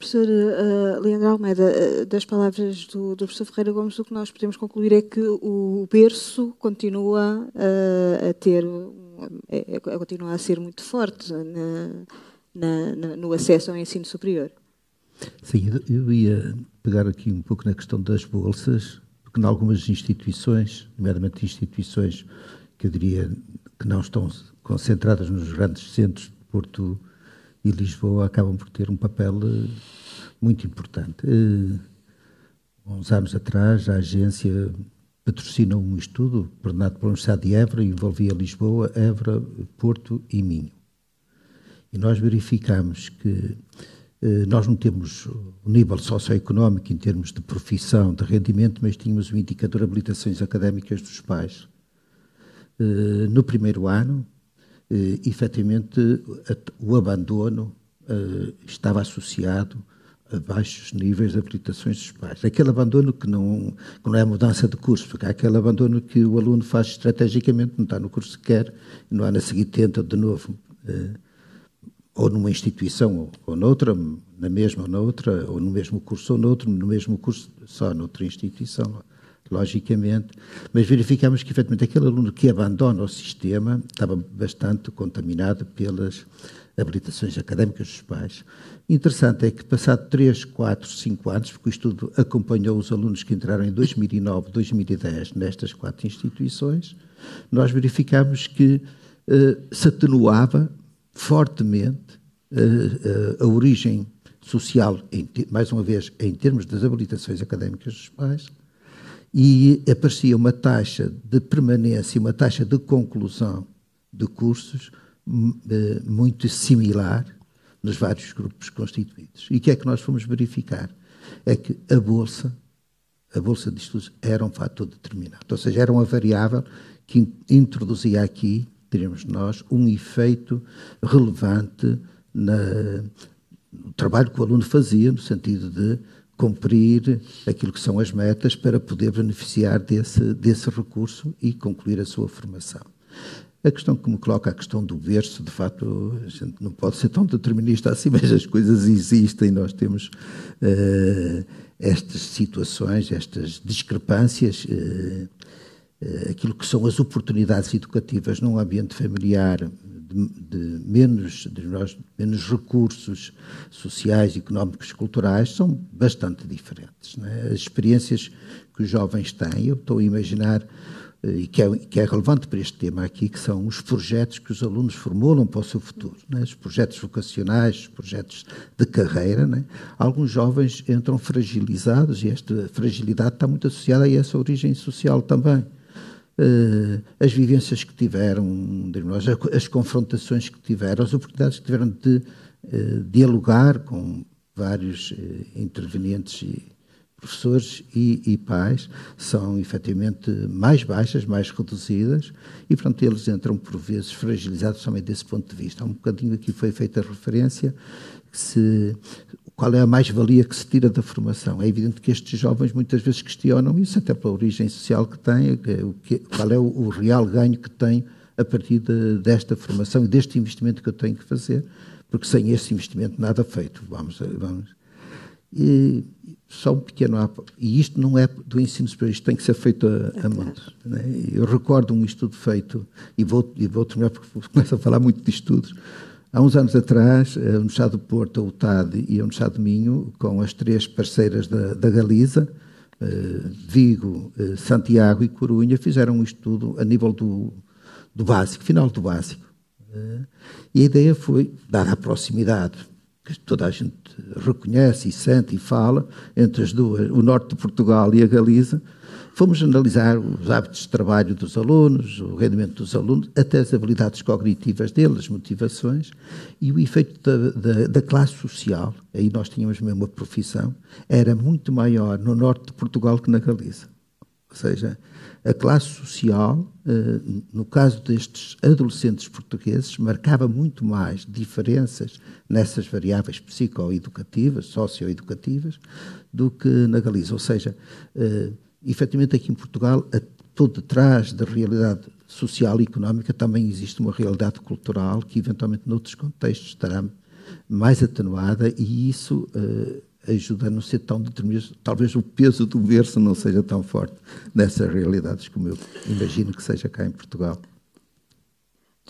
Professor uh, Leandro Almeida, uh, das palavras do, do, professor Ferreira Gomes, o que nós podemos concluir é que o berço continua uh, a ter, é, é, continua a ser muito forte na, na, na, no acesso ao ensino superior. Sim, eu ia pegar aqui um pouco na questão das bolsas, porque em algumas instituições, nomeadamente instituições que eu diria que não estão concentradas nos grandes centros de Porto e Lisboa acabam por ter um papel eh, muito importante. Uh, uns anos atrás, a agência patrocinou um estudo coordenado pela Universidade de Évora, envolvia Lisboa, Évora, Porto e Minho. E nós verificamos que uh, nós não temos o nível socioeconómico em termos de profissão, de rendimento, mas tínhamos o indicador de habilitações académicas dos pais. No primeiro ano, eh, efetivamente o abandono eh, estava associado a baixos níveis de habilitações dos pais. Aquele abandono que não, que não é mudança de curso, porque aquele abandono que o aluno faz estrategicamente, não está no curso que quer, e no ano a seguir tenta de novo, eh, ou numa instituição ou, ou noutra, na mesma ou noutra, ou no mesmo curso ou noutro, no mesmo curso só noutra instituição logicamente, mas verificamos que, efetivamente, aquele aluno que abandona o sistema estava bastante contaminado pelas habilitações académicas dos pais. Interessante é que, passado 3, 4, 5 anos, porque o estudo acompanhou os alunos que entraram em 2009, 2010 nestas quatro instituições, nós verificamos que uh, se atenuava fortemente uh, uh, a origem social, mais uma vez, em termos das habilitações académicas dos pais, e aparecia uma taxa de permanência, uma taxa de conclusão de cursos eh, muito similar nos vários grupos constituídos. E o que é que nós fomos verificar? É que a bolsa, a bolsa de estudos era um fator determinante, ou seja, era uma variável que introduzia aqui, teríamos nós, um efeito relevante na, no trabalho que o aluno fazia, no sentido de cumprir aquilo que são as metas para poder beneficiar desse, desse recurso e concluir a sua formação. A questão que me coloca, a questão do berço, de facto, a gente não pode ser tão determinista assim, mas as coisas existem, nós temos uh, estas situações, estas discrepâncias, uh, uh, aquilo que são as oportunidades educativas num ambiente familiar de, de menos, de menos recursos sociais, económicos, culturais, são bastante diferentes. É? As experiências que os jovens têm, eu estou a imaginar, eh, e que é, que é, relevante para este tema aqui, que são os projetos que os alunos formulam para o seu futuro, é? os projetos vocacionais, os projetos de carreira. É? Alguns jovens entram fragilizados e esta fragilidade está muito associada a essa origem social também. Uh, as vivências que tiveram, nós, as confrontações que tiveram, as oportunidades que tiveram de uh, dialogar com vários uh, intervenientes e professores e, e, pais são efetivamente mais baixas, mais reduzidas e, portanto, eles entram por vezes fragilizados somente desse ponto de vista. Há um bocadinho aqui foi feita a referência se qual é a mais-valia que se tira da formação? É evidente que estes jovens muitas vezes questionam isso, até pela origem social que têm, qual é o, o real ganho que têm a partir de, desta formação e deste investimento que eu tenho que fazer, porque sem esse investimento nada feito. Vamos, vamos. E só um pequeno e isto não é do ensino superior, isto tem que ser feito a, a mão. Né? Eu recordo um estudo feito, e vou, e vou terminar porque começo a falar muito de estudos, Há uns anos atrás, a Universidade do Porto, a UTAD e a Universidade de Minho, com as três parceiras da, da Galiza, eh, Vigo, eh, Santiago e Corunha, fizeram um estudo a nível do, do básico, final do básico. Eh, e a ideia foi, dada a proximidade, que toda a gente reconhece e sente e fala, entre as duas, o norte de Portugal e a Galiza, Fomos analisar os hábitos de trabalho dos alunos, o rendimento dos alunos, até as habilidades cognitivas deles, motivações, e o efeito da, da, da classe social, aí nós tínhamos mesmo uma profissão, era muito maior no norte de Portugal que na Galiza. Ou seja, a classe social, eh, no caso destes adolescentes portugueses, marcava muito mais diferenças nessas variáveis psicoeducativas, socioeducativas, do que na Galiza. Ou seja, eh, efetivamente aqui em Portugal, por detrás da realidade social e económica também existe uma realidade cultural que eventualmente noutros contextos estará mais atenuada e isso uh, ajuda a não ser tão determinado. Talvez o peso do berço não seja tão forte nessas realidades como eu imagino que seja cá em Portugal.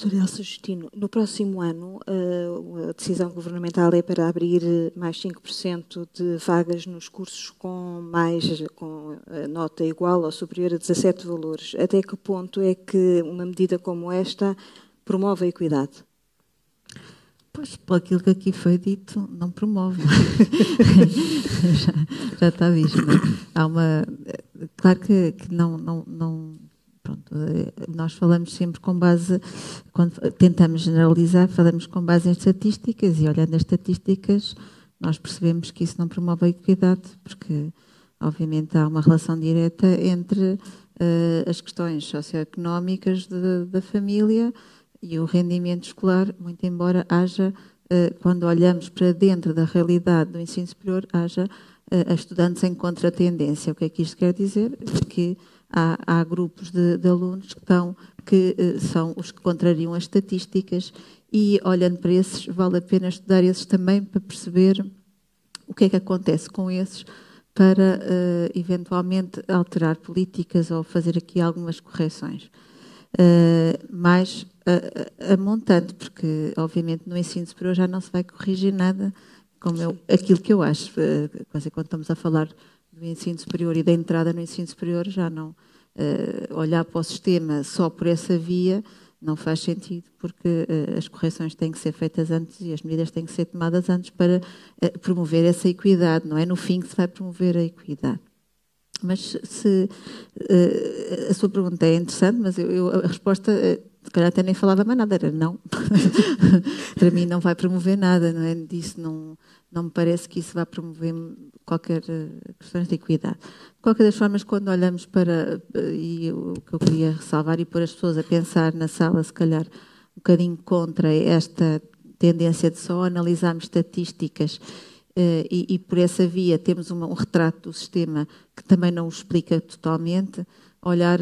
Sr. Elsa Justino, no próximo ano, eh, a decisão governamental é para abrir mais 5% de vagas nos cursos com mais com nota igual ou superior a 17 valores. Até que ponto é que uma medida como esta promove a equidade? Pois, por aquilo que aqui foi dito, não promove. já, já, está visto. É? Há uma. Claro que, que não, não, não Pronto, eh, nós falamos sempre com base, quando tentamos generalizar, falamos com base em estatísticas e olhando as estatísticas, nós percebemos que isso não promove a equidade, porque obviamente há uma relação direta entre uh, as questões socioeconómicas de, da família e o rendimento escolar, muito embora haja, uh, quando olhamos para dentro da realidade do ensino superior, haja uh, estudantes em contratendência. O que é que isto quer dizer? Que há, há grupos de, de, alunos que, estão, que uh, são os que contrariam as estatísticas e, olhando para esses, vale a pena estudar esses também para perceber o que é que acontece com esses para, uh, eventualmente, alterar políticas ou fazer aqui algumas correções. Uh, mais a, a, montante, porque, obviamente, no ensino superior já não se vai corrigir nada, como eu, aquilo que eu acho. Uh, quando estamos a falar do ensino superior e da entrada no ensino superior, já não uh, olhar para o sistema só por essa via não faz sentido, porque uh, as correções têm que ser feitas antes e as medidas têm que ser tomadas antes para uh, promover essa equidade, não é no fim que se vai promover a equidade. Mas se a sua pergunta é interessante, mas eu, eu a resposta se calhar até nem falava mais nada, era não. para mim não vai promover nada, não é? Disso não, não me parece que isso vá promover qualquer uh, questões de equidade. De qualquer das formas, quando olhamos para, uh, e o que eu queria ressalvar e pôr as pessoas a pensar na sala, se calhar um bocadinho contra esta tendência de só analisarmos estatísticas uh, e, e, por essa via temos uma, um retrato do sistema que também não o explica totalmente, olhar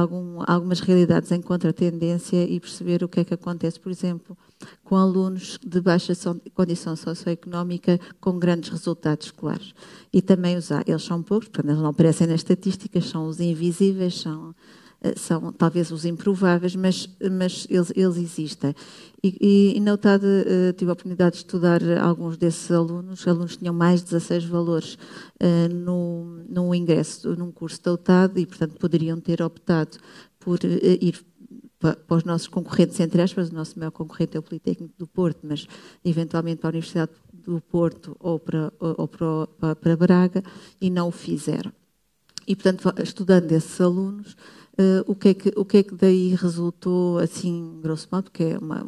algum, algumas realidades em contratendência e perceber o que é que acontece, por exemplo, com alunos de baixa condição socioeconómica com grandes resultados escolares. E também os há, eles são poucos, portanto, eles não aparecem nas estatísticas, são os invisíveis, são eh, são talvez os improváveis, mas, mas eles, eles existem. E, e, na UTAD uh, tive a oportunidade de estudar alguns desses alunos. Os alunos tinham mais de 16 valores uh, no, no ingresso num curso da UTAD e, portanto, poderiam ter optado por uh, ir para, os nossos concorrentes, entre aspas, o nosso maior concorrente é o Politécnico do Porto, mas eventualmente para a Universidade do Porto ou para, ou para, para Braga, e não o fizeram. E, portanto, estudando esses alunos, Uh, o, que é que, o que é que daí resultou, assim, grosso modo, porque é uma,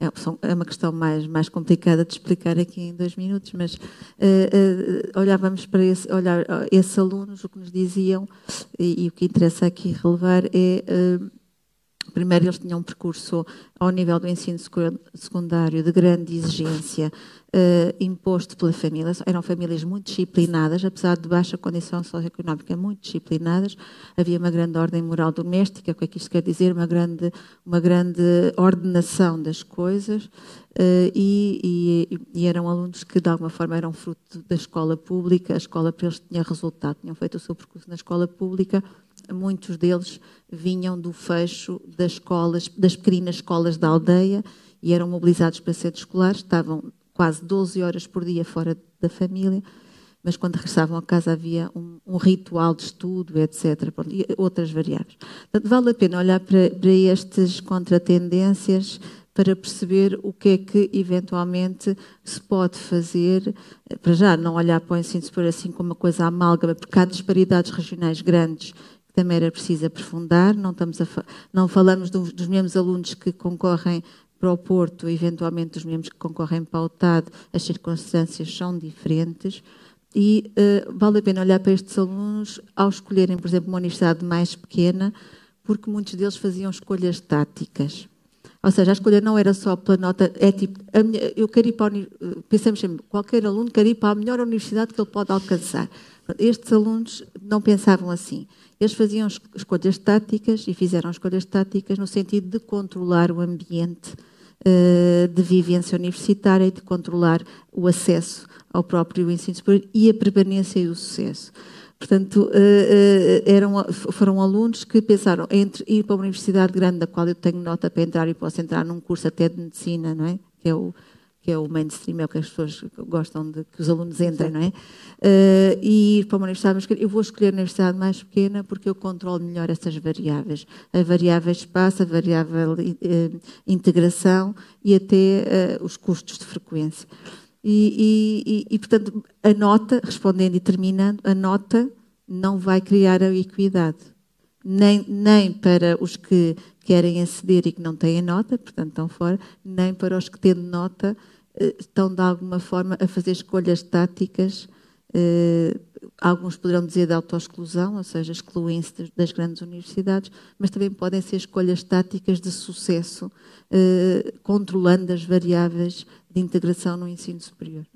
é, é uma questão mais, mais complicada de explicar aqui em dois minutos, mas uh, uh, olhávamos para esse, olhar, esses alunos, o que nos diziam, e, e o que interessa aqui relevar é Primeiro, eles tinham um percurso ao nível do ensino secundário de grande exigência, uh, imposto pela família. Eram famílias muito disciplinadas, apesar de baixa condição socioeconómica, muito disciplinadas. Havia uma grande ordem moral doméstica, o que é que isto quer dizer? Uma grande, uma grande ordenação das coisas. Uh, e, e, e, eram alunos que, de alguma forma, eram fruto da escola pública. A escola para eles tinha resultado, tinham feito o seu percurso na escola pública muitos deles vinham do fecho das escolas, das pequenas escolas da aldeia e eram mobilizados para centros escolares, estavam quase 12 horas por dia fora da família, mas quando regressavam a casa havia um, um ritual de estudo, etc. E outras variáveis. Portanto, vale a pena olhar para, para estas contratendências para perceber o que é que eventualmente se pode fazer, para já não olhar para o ensino superior assim como uma coisa amálgama, porque há disparidades regionais grandes também era preciso aprofundar. Não, estamos fa não falamos dos, dos mesmos alunos que concorrem para o Porto, eventualmente dos mesmos que concorrem para o TAD, as circunstâncias são diferentes. E uh, vale a pena olhar para estes alunos ao escolherem, por exemplo, uma universidade mais pequena, porque muitos deles faziam escolhas táticas. Ou seja, a escolha não era só pela nota, é tipo, minha, eu quero ir para a, pensamos sempre, qualquer aluno quer ir para a melhor universidade que ele pode alcançar. Estes alunos não pensavam assim. Eles faziam escolhas táticas e fizeram escolhas táticas no sentido de controlar o ambiente de vivência universitária e de controlar o acesso ao próprio ensino superior e a permanência e o sucesso. Portanto, eram, foram alunos que pensaram entre ir para uma universidade grande, da qual eu tenho nota para entrar e posso entrar num curso até de medicina, não é? Que é o, que é o mainstream, é o que as pessoas gostam de que os alunos entrem, não é? Uh, e ir para uma universidade mais pequena. Eu vou escolher a universidade mais pequena porque eu controlo melhor essas variáveis. A variável espaço, a variável integração e até os custos de frequência. E, e, e, portanto, a nota, respondendo e terminando, a nota não vai criar a equidade. Nem, nem para os que querem aceder e que não têm nota, portanto estão fora, nem para os que têm nota eh, estão de alguma forma a fazer escolhas táticas, alguns poderão dizer de autoexclusão, ou seja, excluem-se das grandes universidades, mas também podem ser escolhas táticas de sucesso, eh, controlando as variáveis de integração no ensino superior.